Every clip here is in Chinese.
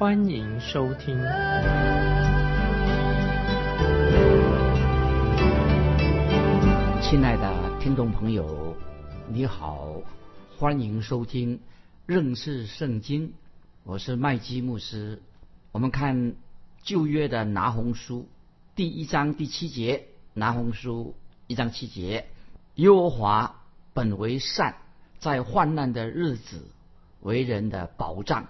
欢迎收听。亲爱的听众朋友，你好，欢迎收听认识圣经，我是麦基牧师。我们看旧约的拿红书第一章第七节，拿红书。一章七节，耶和华本为善，在患难的日子为人的保障，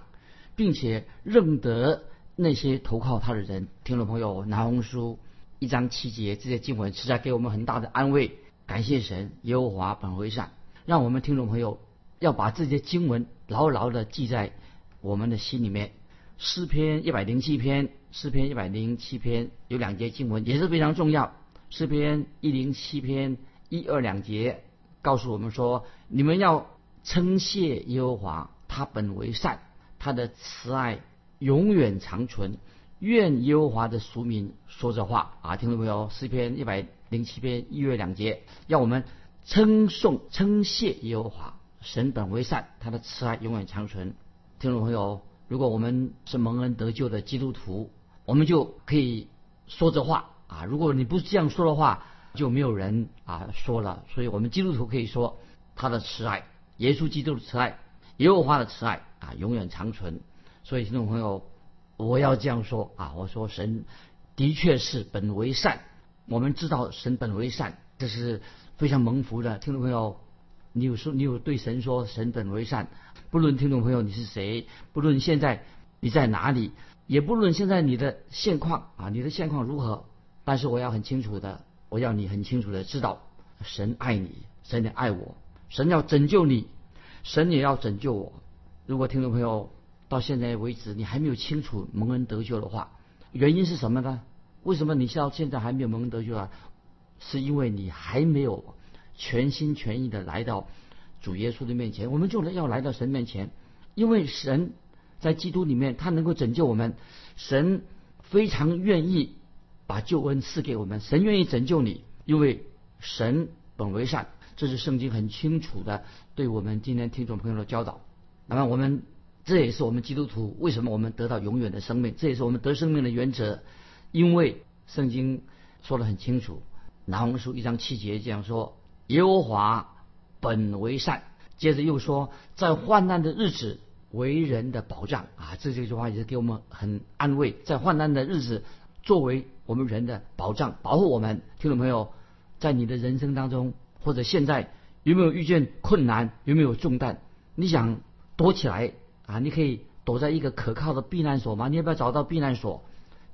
并且认得那些投靠他的人。听众朋友，拿红书一章七节这些经文实在给我们很大的安慰。感谢神，耶和华本为善，让我们听众朋友要把这些经文牢牢的记在我们的心里面。诗篇一百零七篇，诗篇一百零七篇有两节经文也是非常重要。诗篇一零七篇一二两节告诉我们说：“你们要称谢耶和华，他本为善，他的慈爱永远长存。愿耶和华的俗民说这话啊！听众朋友？诗篇一百零七篇一月两节，要我们称颂称谢耶和华，神本为善，他的慈爱永远长存。听众朋友，如果我们是蒙恩得救的基督徒，我们就可以说这话。”啊，如果你不是这样说的话，就没有人啊说了。所以我们基督徒可以说他的慈爱，耶稣基督的慈爱，耶和华的慈爱啊，永远长存。所以听众朋友，我要这样说啊，我说神的确是本为善，我们知道神本为善，这是非常蒙福的。听众朋友，你有说你有对神说神本为善，不论听众朋友你是谁，不论现在你在哪里，也不论现在你的现况啊，你的现况如何。但是我要很清楚的，我要你很清楚的知道，神爱你，神也爱我，神要拯救你，神也要拯救我。如果听众朋友到现在为止你还没有清楚蒙恩得救的话，原因是什么呢？为什么你到现在还没有蒙恩得救啊？是因为你还没有全心全意的来到主耶稣的面前。我们就要来到神面前，因为神在基督里面，他能够拯救我们，神非常愿意。把救恩赐给我们，神愿意拯救你，因为神本为善，这是圣经很清楚的对我们今天听众朋友的教导。那么我们这也是我们基督徒为什么我们得到永远的生命，这也是我们得生命的原则，因为圣经说的很清楚，拿红书一章七节这样说：耶和华本为善。接着又说，在患难的日子为人的保障啊，这这句话也是给我们很安慰，在患难的日子。作为我们人的保障，保护我们，听众朋友，在你的人生当中，或者现在有没有遇见困难，有没有重担？你想躲起来啊？你可以躲在一个可靠的避难所吗？你要不要找到避难所？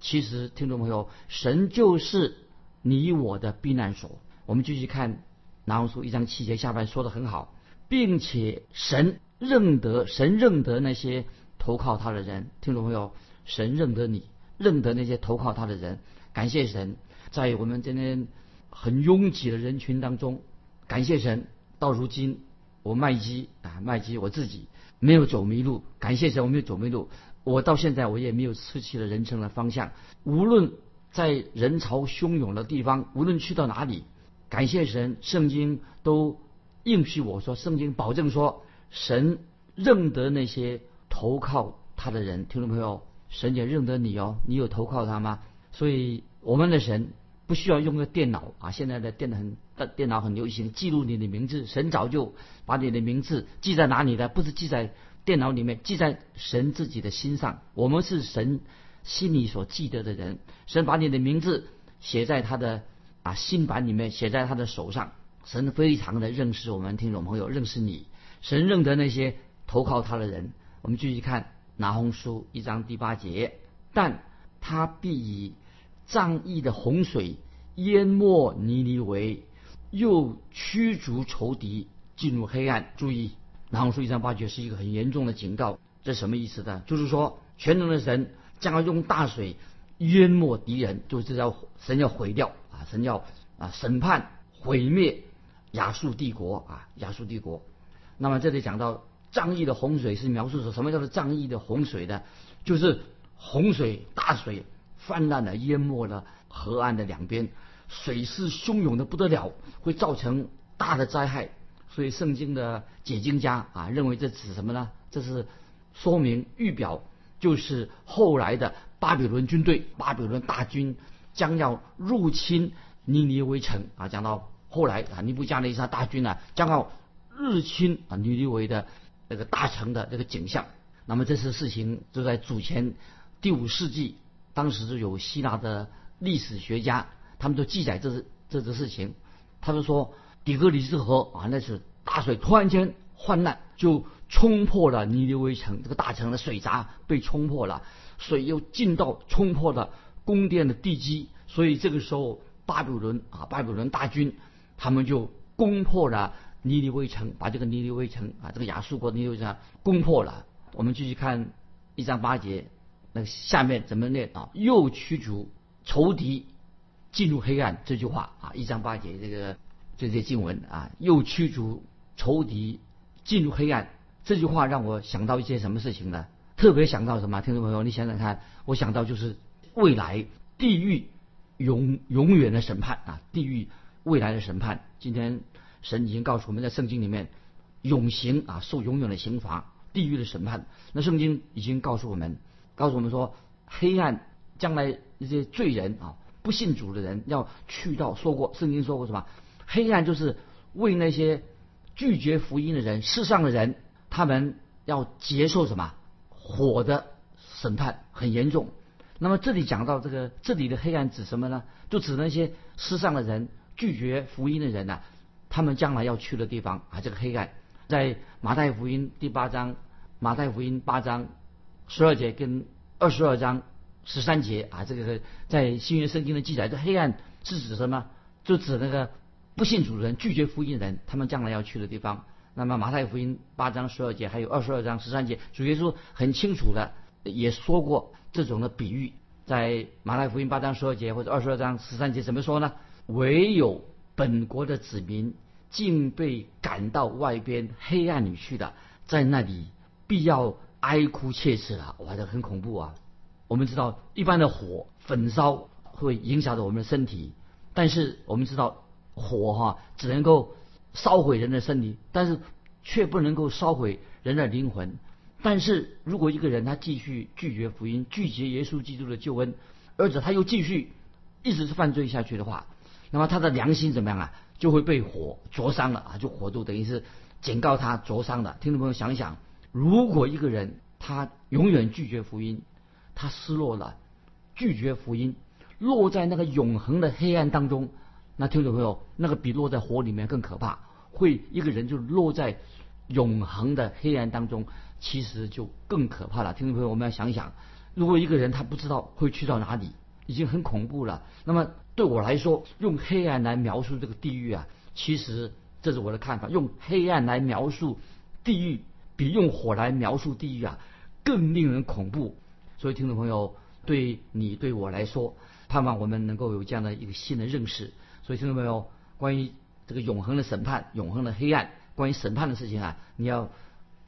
其实，听众朋友，神就是你我的避难所。我们继续看拿红书一章七节下半说的很好，并且神认得神认得那些投靠他的人。听众朋友，神认得你。认得那些投靠他的人，感谢神，在我们今天很拥挤的人群当中，感谢神。到如今，我麦基啊，麦基我自己没有走迷路，感谢神，我没有走迷路。我到现在我也没有失去了人生的方向。无论在人潮汹涌的地方，无论去到哪里，感谢神，圣经都应许我说，圣经保证说，神认得那些投靠他的人。听众朋友。神也认得你哦，你有投靠他吗？所以我们的神不需要用个电脑啊，现在的电脑很电脑很流行，记录你的名字。神早就把你的名字记在哪里的？不是记在电脑里面，记在神自己的心上。我们是神心里所记得的人，神把你的名字写在他的啊心版里面，写在他的手上。神非常的认识我们听众朋友，认识你。神认得那些投靠他的人。我们继续看。拿红书一章第八节，但他必以仗义的洪水淹没尼尼为，又驱逐仇敌进入黑暗。注意，然后说一章八节是一个很严重的警告。这什么意思呢？就是说，全能的神将要用大水淹没敌人，就是要神要毁掉啊，神要啊审判毁灭亚述帝国啊，亚述帝国。那么这里讲到仗义的洪水是描述说什么叫做仗义的洪水呢？就是洪水大水泛滥的淹没了河岸的两边，水势汹涌的不得了，会造成大的灾害。所以圣经的解经家啊认为这指什么呢？这是说明预表，就是后来的巴比伦军队，巴比伦大军将要入侵尼尼微城啊。讲到后来啊，尼布加尼撒大军呢将要入侵啊尼尼微的那个大城的这个景象。那么这次事情就在主前第五世纪，当时就有希腊的历史学家，他们都记载这是这事情，他们说。底格里斯河啊，那是大水突然间泛滥，就冲破了尼尼微城这个大城的水闸被冲破了，水又进到冲破了宫殿的地基，所以这个时候巴比伦啊，巴比伦大军他们就攻破了尼尼微城，把这个尼尼微城啊，这个亚述国尼尼微城攻破了。我们继续看一章八节，那下面怎么念啊？又驱逐仇敌进入黑暗这句话啊，一章八节这个。这些经文啊，又驱逐仇敌，进入黑暗。这句话让我想到一些什么事情呢？特别想到什么？听众朋友，你想想看，我想到就是未来地狱永永远的审判啊，地狱未来的审判。今天神已经告诉我们在圣经里面，永刑啊，受永远的刑罚，地狱的审判。那圣经已经告诉我们，告诉我们说，黑暗将来那些罪人啊，不信主的人要去到，说过圣经说过什么？黑暗就是为那些拒绝福音的人，世上的人，他们要接受什么火的审判，很严重。那么这里讲到这个，这里的黑暗指什么呢？就指那些世上的人，拒绝福音的人呐，他们将来要去的地方啊。这个黑暗在马太福音第八章，马太福音八章十二节跟二十二章十三节啊，这个在新约圣经的记载，这黑暗是指什么？就指那个。不信主的人、拒绝福音的人，他们将来要去的地方。那么马太福音八章十二节，还有二十二章十三节，主耶稣很清楚的也说过这种的比喻。在马太福音八章十二节或者二十二章十三节怎么说呢？唯有本国的子民竟被赶到外边黑暗里去的，在那里必要哀哭切齿了。哇，这很恐怖啊！我们知道一般的火焚烧会影响着我们的身体，但是我们知道。火哈只能够烧毁人的身体，但是却不能够烧毁人的灵魂。但是如果一个人他继续拒绝福音，拒绝耶稣基督的救恩，而且他又继续一直是犯罪下去的话，那么他的良心怎么样啊？就会被火灼伤了啊！就火度等于是警告他灼伤的。听众朋友想一想，如果一个人他永远拒绝福音，他失落了，拒绝福音，落在那个永恒的黑暗当中。那听众朋友，那个比落在火里面更可怕，会一个人就落在永恒的黑暗当中，其实就更可怕了。听众朋友，我们要想想，如果一个人他不知道会去到哪里，已经很恐怖了。那么对我来说，用黑暗来描述这个地狱啊，其实这是我的看法。用黑暗来描述地狱，比用火来描述地狱啊，更令人恐怖。所以听众朋友，对你对我来说，盼望我们能够有这样的一个新的认识。所以听众朋友？关于这个永恒的审判、永恒的黑暗，关于审判的事情啊，你要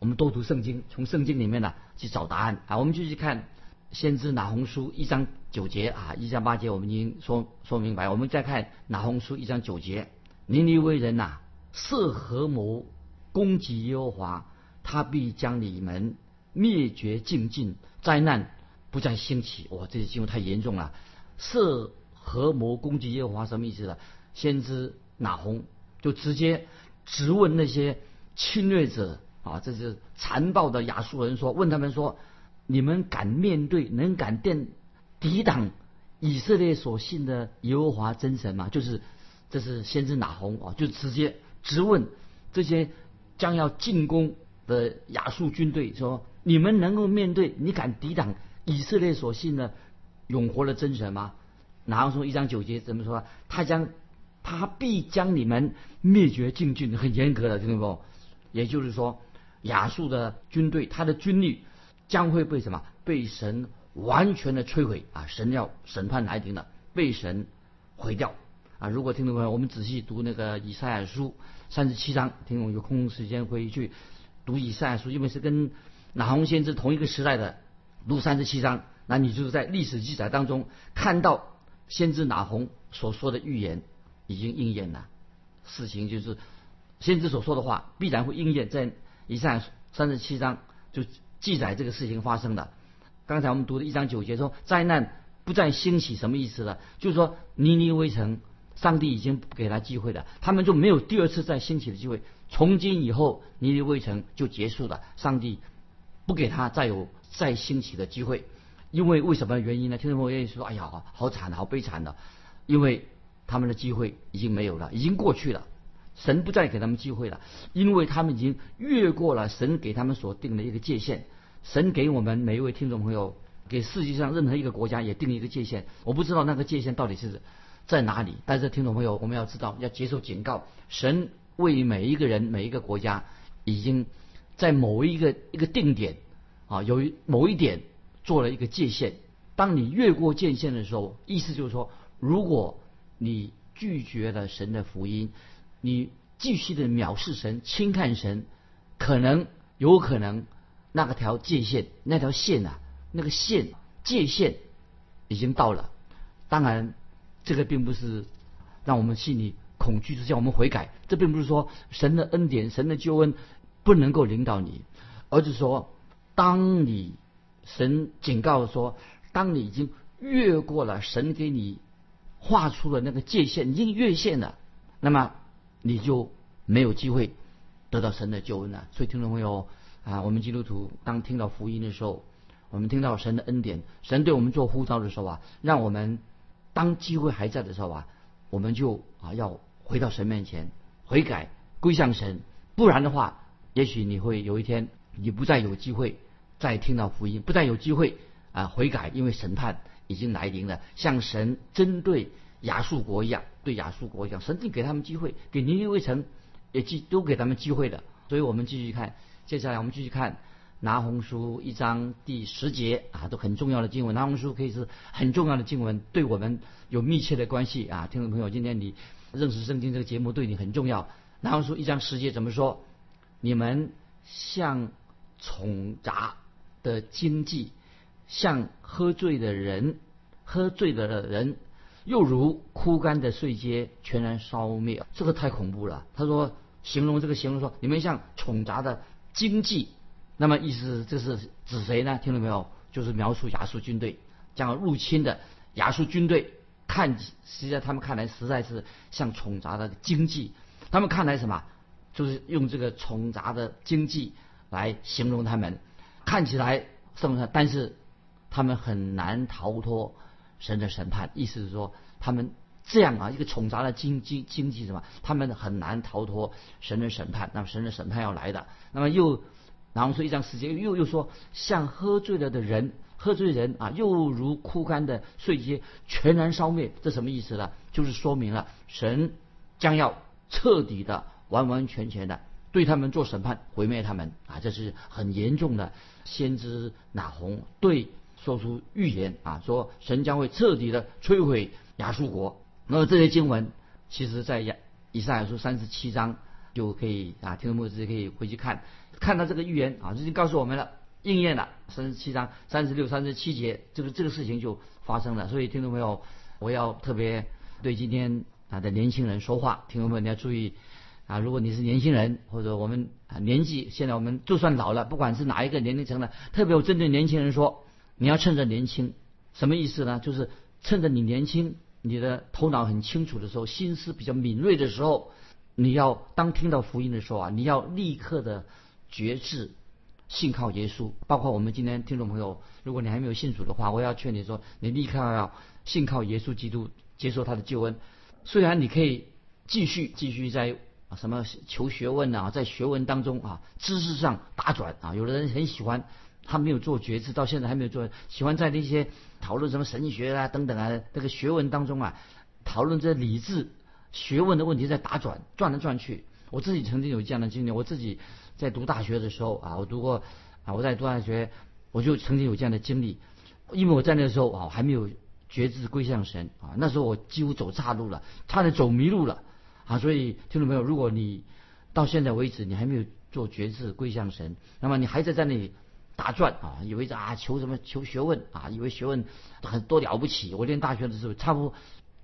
我们多读圣经，从圣经里面呢去找答案啊。我们就去看先知拿红书一章九节啊，一章八节我们已经说说明白。我们再看拿红书一章九节，尼尼微人呐，设合谋攻击耶和华，他必将你们灭绝尽尽，灾难不再兴起。哇，这些经文太严重了，设。合谋攻击耶和华什么意思呢？先知拿红就直接质问那些侵略者啊，这是残暴的亚述人说，问他们说：你们敢面对，能敢电抵挡以色列所信的耶和华真神吗？就是这是先知拿红啊，就直接质问这些将要进攻的亚述军队说：你们能够面对，你敢抵挡以色列所信的永活的真神吗？拿红书一章九节怎么说？他将他必将你们灭绝尽尽，很严格的，听懂不？也就是说，亚述的军队，他的军力将会被什么？被神完全的摧毁啊！神要审判来临了，被神毁掉啊！如果听众朋友，我们仔细读那个以赛亚书三十七章，听众有空时间回去读以赛亚书，因为是跟拿红先知同一个时代的，读三十七章，那你就是在历史记载当中看到先知拿红所说的预言已经应验了，事情就是先知所说的话必然会应验，在以上三十七章就记载这个事情发生的。刚才我们读的一章九节说，灾难不再兴起，什么意思呢？就是说，尼尼微城，上帝已经给他机会了，他们就没有第二次再兴起的机会。从今以后，尼尼微城就结束了，上帝不给他再有再兴起的机会。因为为什么原因呢？听众朋友愿意说：“哎呀，好惨，好悲惨的，因为他们的机会已经没有了，已经过去了，神不再给他们机会了，因为他们已经越过了神给他们所定的一个界限。”神给我们每一位听众朋友，给世界上任何一个国家也定一个界限。我不知道那个界限到底是在哪里，但是听众朋友，我们要知道，要接受警告。神为每一个人、每一个国家，已经在某一个一个定点啊，有某一点做了一个界限。当你越过界限的时候，意思就是说，如果你拒绝了神的福音，你继续的藐视神、轻看神，可能有可能。那个条界限，那条线啊，那个线界限已经到了。当然，这个并不是让我们心里恐惧，是叫我们悔改。这并不是说神的恩典、神的救恩不能够领导你，而是说，当你神警告说，当你已经越过了神给你画出的那个界限，已经越线了，那么你就没有机会得到神的救恩了。所以，听众朋友。啊，我们基督徒当听到福音的时候，我们听到神的恩典，神对我们做呼召的时候啊，让我们当机会还在的时候啊，我们就啊要回到神面前悔改归向神，不然的话，也许你会有一天你不再有机会再听到福音，不再有机会啊悔改，因为审判已经来临了，像神针对亚述国一样，对亚述国一样，神就给他们机会，给尼尼微城也记都给他们机会的，所以我们继续看。接下来我们继续看拿红书一章第十节啊，都很重要的经文。拿红书可以是很重要的经文，对我们有密切的关系啊。听众朋友，今天你认识圣经这个节目对你很重要。拿红书一章十节怎么说？你们像宠杂的经济，像喝醉的人，喝醉的人，又如枯干的碎秸，全然烧灭。这个太恐怖了。他说，形容这个形容说，你们像宠杂的。经济，那么意思这是指谁呢？听到没有？就是描述亚述军队将要入侵的亚述军队，看实际在他们看来实在是像宠杂的经济。他们看来什么？就是用这个宠杂的经济来形容他们，看起来是不是？但是他们很难逃脱神的审判。意思是说，他们这样啊，一个宠杂的经济经济什么？他们很难逃脱神的审判。那么神的审判要来的。那么又，然后说一张时间又又说，像喝醉了的人，喝醉人啊，又如枯干的碎秸，全然烧灭。这什么意思呢？就是说明了神将要彻底的、完完全全的对他们做审判，毁灭他们啊！这是很严重的。先知哪红对说出预言啊，说神将会彻底的摧毁亚述国。那么这些经文，其实在亚以赛亚书三十七章。就可以啊，听众朋友直接可以回去看，看到这个预言啊，这就告诉我们了，应验了三十七章三十六、三十七节，这个这个事情就发生了。所以听众朋友，我要特别对今天啊的年轻人说话，听众朋友你要注意啊，如果你是年轻人或者我们啊年纪现在我们就算老了，不管是哪一个年龄层的，特别我针对年轻人说，你要趁着年轻，什么意思呢？就是趁着你年轻，你的头脑很清楚的时候，心思比较敏锐的时候。你要当听到福音的时候啊，你要立刻的觉知，信靠耶稣。包括我们今天听众朋友，如果你还没有信主的话，我要劝你说，你立刻要信靠耶稣基督，接受他的救恩。虽然你可以继续继续在啊什么求学问啊，在学问当中啊，知识上打转啊，有的人很喜欢，他没有做觉知，到现在还没有做，喜欢在那些讨论什么神学啊等等啊这个学问当中啊，讨论这理智。学问的问题在打转，转来转去。我自己曾经有这样的经历。我自己在读大学的时候啊，我读过啊，我在读大学，我就曾经有这样的经历。因为我在那个时候啊还没有觉知归向神啊，那时候我几乎走岔路了，差点走迷路了啊。所以听众朋友，如果你到现在为止你还没有做觉知归向神，那么你还在在那里打转啊，以为啊求什么求学问啊，以为学问很多了不起。我念大学的时候差不多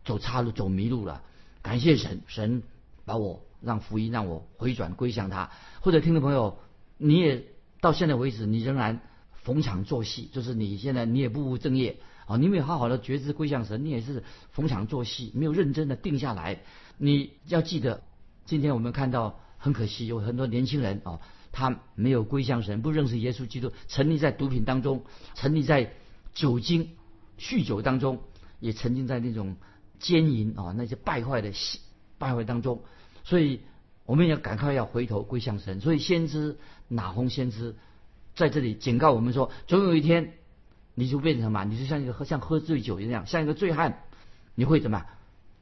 走岔路走迷路了，感谢神，神把我让福音让我回转归向他。或者听众朋友，你也到现在为止你仍然。逢场作戏，就是你现在你也不务正业啊，你没有好好的觉知归向神，你也是逢场作戏，没有认真的定下来。你要记得，今天我们看到很可惜，有很多年轻人啊，他没有归向神，不认识耶稣基督，沉溺在毒品当中，沉溺在酒精、酗酒当中，也沉浸在那种奸淫啊那些败坏的败坏当中。所以我们要赶快要回头归向神。所以先知哪红先知。在这里警告我们说，总有一天，你就变成什么？你就像一个喝像喝醉酒一样，像一个醉汉，你会怎么样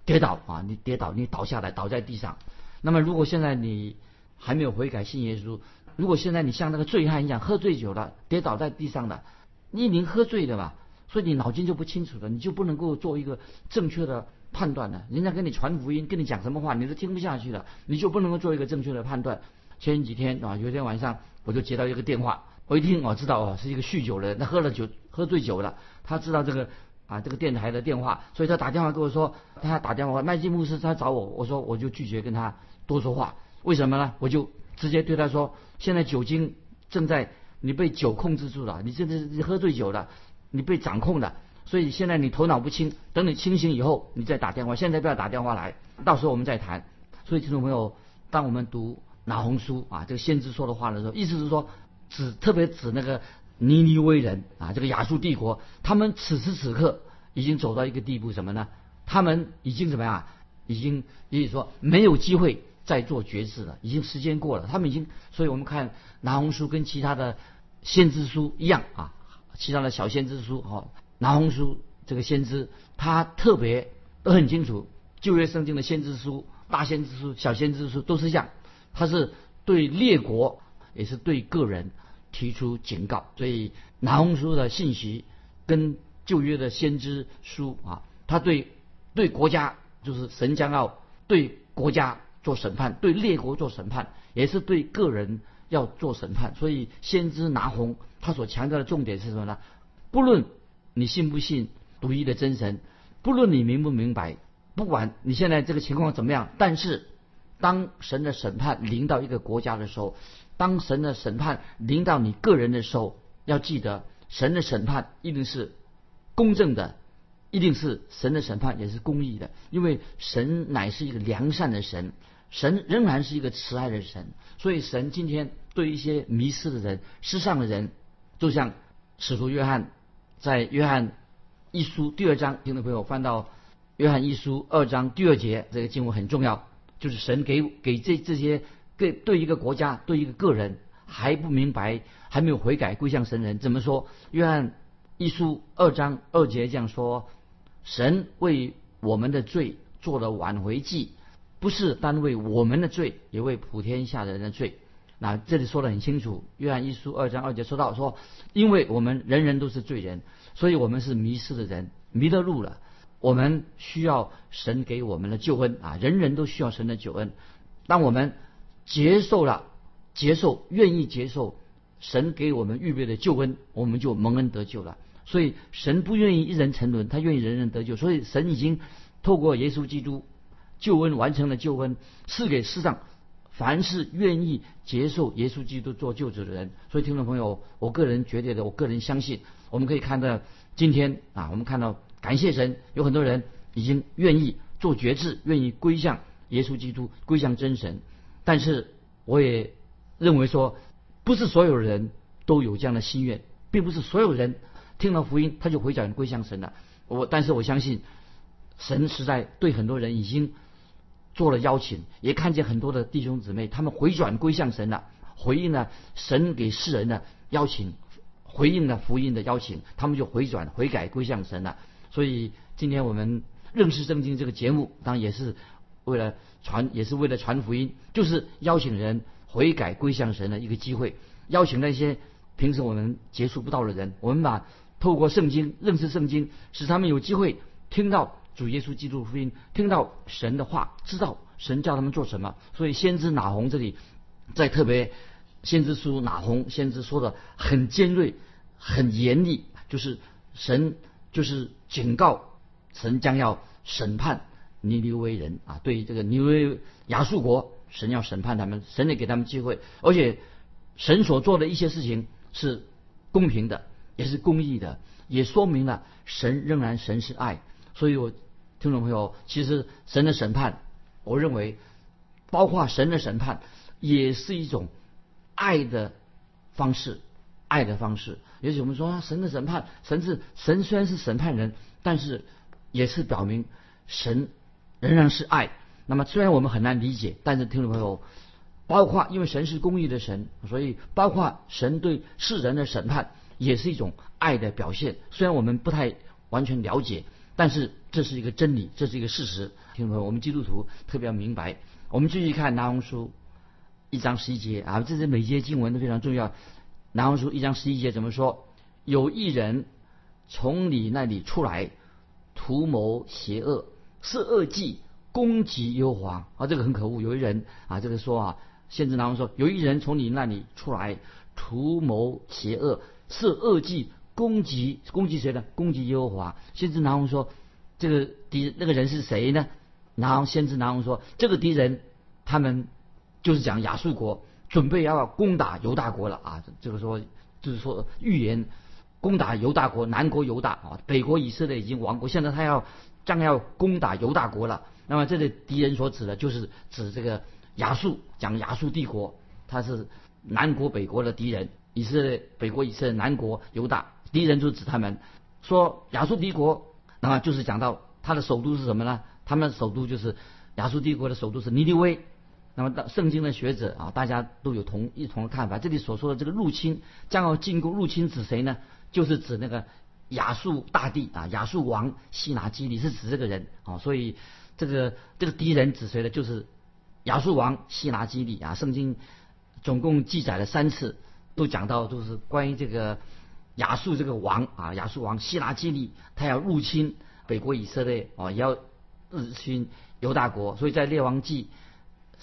跌倒啊？你跌倒，你倒下来，倒在地上。那么，如果现在你还没有悔改信耶稣，如果现在你像那个醉汉一样喝醉酒了，跌倒在地上的，你已经喝醉了嘛？所以你脑筋就不清楚了，你就不能够做一个正确的判断了。人家跟你传福音，跟你讲什么话，你都听不下去了，你就不能够做一个正确的判断。前几天啊，有一天晚上，我就接到一个电话。我一听，我知道哦，是一个酗酒的人，他喝了酒，喝醉酒了。他知道这个啊，这个电台的电话，所以他打电话跟我说，他打电话，麦基牧师他找我，我说我就拒绝跟他多说话。为什么呢？我就直接对他说，现在酒精正在你被酒控制住了，你现在喝醉酒了，你被掌控了，所以现在你头脑不清，等你清醒以后，你再打电话，现在不要打电话来，到时候我们再谈。所以听众朋友，当我们读拿红书啊，这个先知说的话的时候，意思是说。指特别指那个尼尼微人啊，这个亚述帝国，他们此时此刻已经走到一个地步，什么呢？他们已经怎么样？已经，也就是说没有机会再做决志了，已经时间过了。他们已经，所以我们看拿红书跟其他的先知书一样啊，其他的小先知书哈，拿红书这个先知他特别都很清楚，旧约圣经的先知书、大先知书、小先知书都是这样，他是对列国也是对个人。提出警告，所以拿红书的信息跟旧约的先知书啊，他对对国家就是神将要对国家做审判，对列国做审判，也是对个人要做审判。所以先知拿红他所强调的重点是什么呢？不论你信不信独一的真神，不论你明不明白，不管你现在这个情况怎么样，但是当神的审判临到一个国家的时候。当神的审判临到你个人的时候，要记得神的审判一定是公正的，一定是神的审判也是公义的，因为神乃是一个良善的神，神仍然是一个慈爱的神，所以神今天对一些迷失的人、失丧的人，就像使徒约翰在约翰一书第二章，听众朋友翻到约翰一书二章第二节，这个经文很重要，就是神给给这这些。对对一个国家，对一个个人还不明白，还没有悔改归向神人，怎么说？约翰一书二章二节这样说：神为我们的罪做了挽回祭，不是单为我们的罪，也为普天下人的罪。那这里说的很清楚。约翰一书二章二节说到说，因为我们人人都是罪人，所以我们是迷失的人，迷了路了。我们需要神给我们的救恩啊！人人都需要神的救恩。当我们接受了，接受，愿意接受神给我们预备的救恩，我们就蒙恩得救了。所以神不愿意一人沉沦，他愿意人人得救。所以神已经透过耶稣基督救恩完成了救恩，赐给世上凡是愿意接受耶稣基督做救主的人。所以听众朋友，我个人觉得的，我个人相信，我们可以看到今天啊，我们看到感谢神，有很多人已经愿意做决志，愿意归向耶稣基督，归向真神。但是我也认为说，不是所有人都有这样的心愿，并不是所有人听了福音他就回转归向神了。我但是我相信，神实在对很多人已经做了邀请，也看见很多的弟兄姊妹他们回转归向神了，回应了神给世人的邀请，回应了福音的邀请，他们就回转悔改归向神了。所以今天我们认识圣经这个节目，当然也是。为了传，也是为了传福音，就是邀请人悔改归向神的一个机会。邀请那些平时我们接触不到的人，我们把透过圣经认识圣经，使他们有机会听到主耶稣基督福音，听到神的话，知道神叫他们做什么。所以先知拿红这里在特别先知书拿红先知说的很尖锐、很严厉，就是神就是警告神将要审判尼尼微人啊，对于这个尼尼微亚述国，神要审判他们，神也给他们机会，而且神所做的一些事情是公平的。也是公义的，也说明了神仍然神是爱。所以，我听众朋友，其实神的审判，我认为，包括神的审判，也是一种爱的方式，爱的方式。也许我们说，神的审判，神是神虽然是审判人，但是也是表明神仍然是爱。那么，虽然我们很难理解，但是听众朋友，包括因为神是公义的神，所以包括神对世人的审判。也是一种爱的表现，虽然我们不太完全了解，但是这是一个真理，这是一个事实。听众朋友，我们基督徒特别要明白。我们继续看拿红书一章十一节啊，这是每节经文都非常重要。拿红书一章十一节怎么说？有一人从你那里出来，图谋邪恶，是恶计，攻击优华啊，这个很可恶。有一人啊，这个说啊，先知拿红说，有一人从你那里出来，图谋邪恶。是恶计攻击攻击谁呢？攻击耶和华。先知拿红说：“这个敌那个人是谁呢？”拿红先知拿红说：“这个敌人，他们就是讲亚述国准备要攻打犹大国了啊！这个说就是说预言攻打犹大国，南国犹大啊，北国以色列已经亡国，现在他要将要攻打犹大国了。那么这里敌人所指的就是指这个亚述，讲亚述帝国，他是南国北国的敌人。”以色列北国以色列南国犹大敌人就指他们说亚述帝国，那么就是讲到他的首都是什么呢？他们首都就是亚述帝国的首都是尼尼微。那么到圣经的学者啊，大家都有同一同的看法。这里所说的这个入侵将要进攻，入侵指谁呢？就是指那个亚述大帝啊，亚述王西拿基利是指这个人啊。所以这个这个敌人指谁呢？就是亚述王西拿基利啊。圣经总共记载了三次。都讲到都是关于这个亚述这个王啊，亚述王希拿基利，他要入侵北国以色列啊，要入侵犹大国，所以在列王记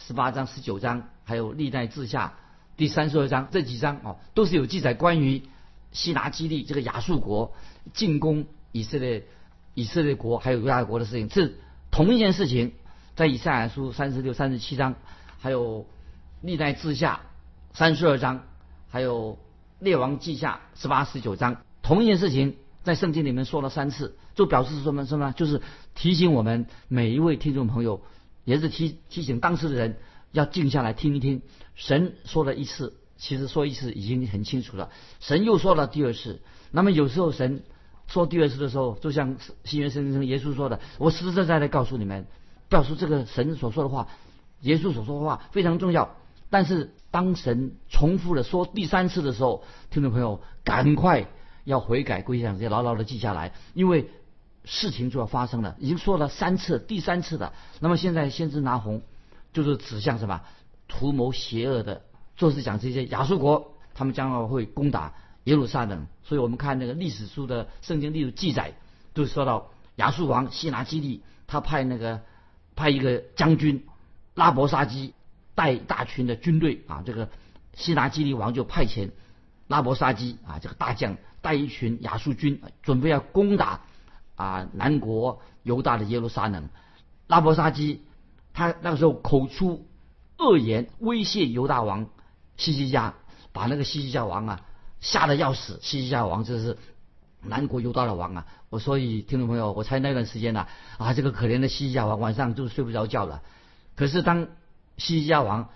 十八章、十九章，还有历代志下第三十二章这几章哦，都是有记载关于希拿基利这个亚述国进攻以色列、以色列国还有犹大国的事情，是同一件事情，在以赛亚书三十六、三十七章，还有历代志下三十二章。还有列王记下十八十九章，同一件事情在圣经里面说了三次，就表示什么什么？就是提醒我们每一位听众朋友，也是提提醒当时的人要静下来听一听。神说了一次，其实说一次已经很清楚了。神又说了第二次，那么有时候神说第二次的时候，就像新约圣经耶稣说的：“我实实在在的告诉你们，告诉这个神所说的话，耶稣所说的话非常重要。”但是当神重复的说第三次的时候，听众朋友赶快要悔改归向，要牢牢的记下来，因为事情就要发生了，已经说了三次，第三次的。那么现在先知拿红，就是指向什么？图谋邪恶的，就是讲这些亚述国，他们将要会攻打耶路撒冷。所以我们看那个历史书的圣经历史记载，都说到亚述王希拿基利，他派那个派一个将军拉伯沙基。带大群的军队啊，这个希拿基利王就派遣拉伯沙基啊，这个大将带一群亚述军，准备要攻打啊南国犹大的耶路撒冷。拉伯沙基他那个时候口出恶言，威胁犹大王西西家，把那个西西家王啊吓得要死。西西家王就是南国犹大的王啊。我所以听众朋友，我猜那段时间呢啊，这个可怜的西西家王晚上就睡不着觉了。可是当西西家王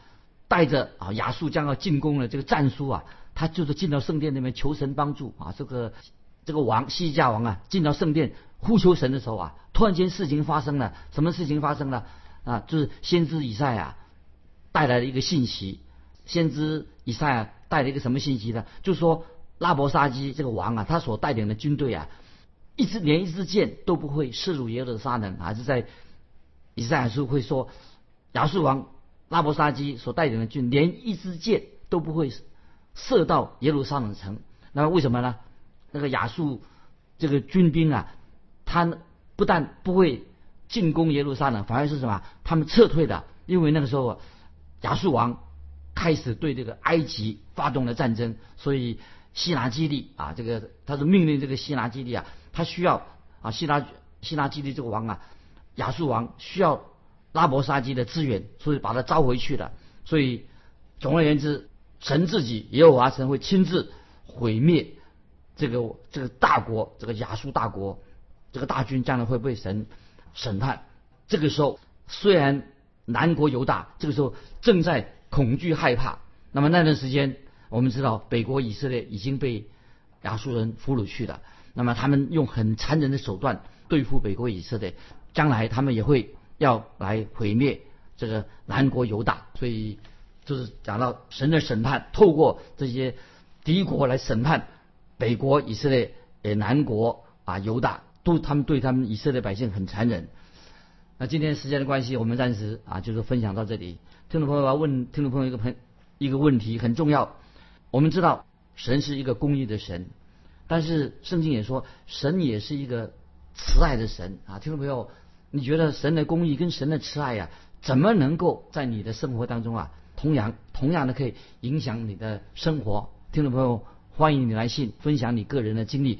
带着啊亚述将要进攻的这个战书啊，他就是进到圣殿那边求神帮助啊。这个这个王西西家王啊，进到圣殿呼求神的时候啊，突然间事情发生了，什么事情发生了啊？就是先知以赛亚带来了一个信息，先知以赛亚带来一个什么信息呢？就是说拉伯沙基这个王啊，他所带领的军队啊，一支连一支箭都不会射入耶路撒冷，还是在以赛亚书会说亚述王。拉伯沙基所带领的军连一支箭都不会射到耶路撒冷城，那为什么呢？那个亚述这个军兵啊，他不但不会进攻耶路撒冷，反而是什么？他们撤退的，因为那个时候亚述王开始对这个埃及发动了战争，所以希拿基利啊，这个他是命令这个希拿基利啊，他需要啊希拿希拿基利这个王啊，亚述王需要拉伯沙基的支援，所以把他招回去了。所以总而言之，神自己耶和华神会亲自毁灭这个这个大国，这个亚述大国，这个大军将来会被神审判。这个时候，虽然南国犹大这个时候正在恐惧害怕，那么那段时间我们知道北国以色列已经被亚述人俘虏去了，那么他们用很残忍的手段对付北国以色列，将来他们也会要来毁灭这个南国犹大，所以就是讲到神的审判，透过这些敌国来审判北国以色列，呃南国啊犹大，都他们对他们以色列百姓很残忍。那今天时间的关系，我们暂时啊就是分享到这里。听众朋友要问听众朋友一个朋一个问题很重要。我们知道神是一个公义的神，但是圣经也说神也是一个慈爱的神啊。听众朋友，你觉得神的公义跟神的慈爱呀，怎么能够在你的生活当中啊，同样同样的可以影响你的生活？听众朋友，欢迎你来信分享你个人的经历。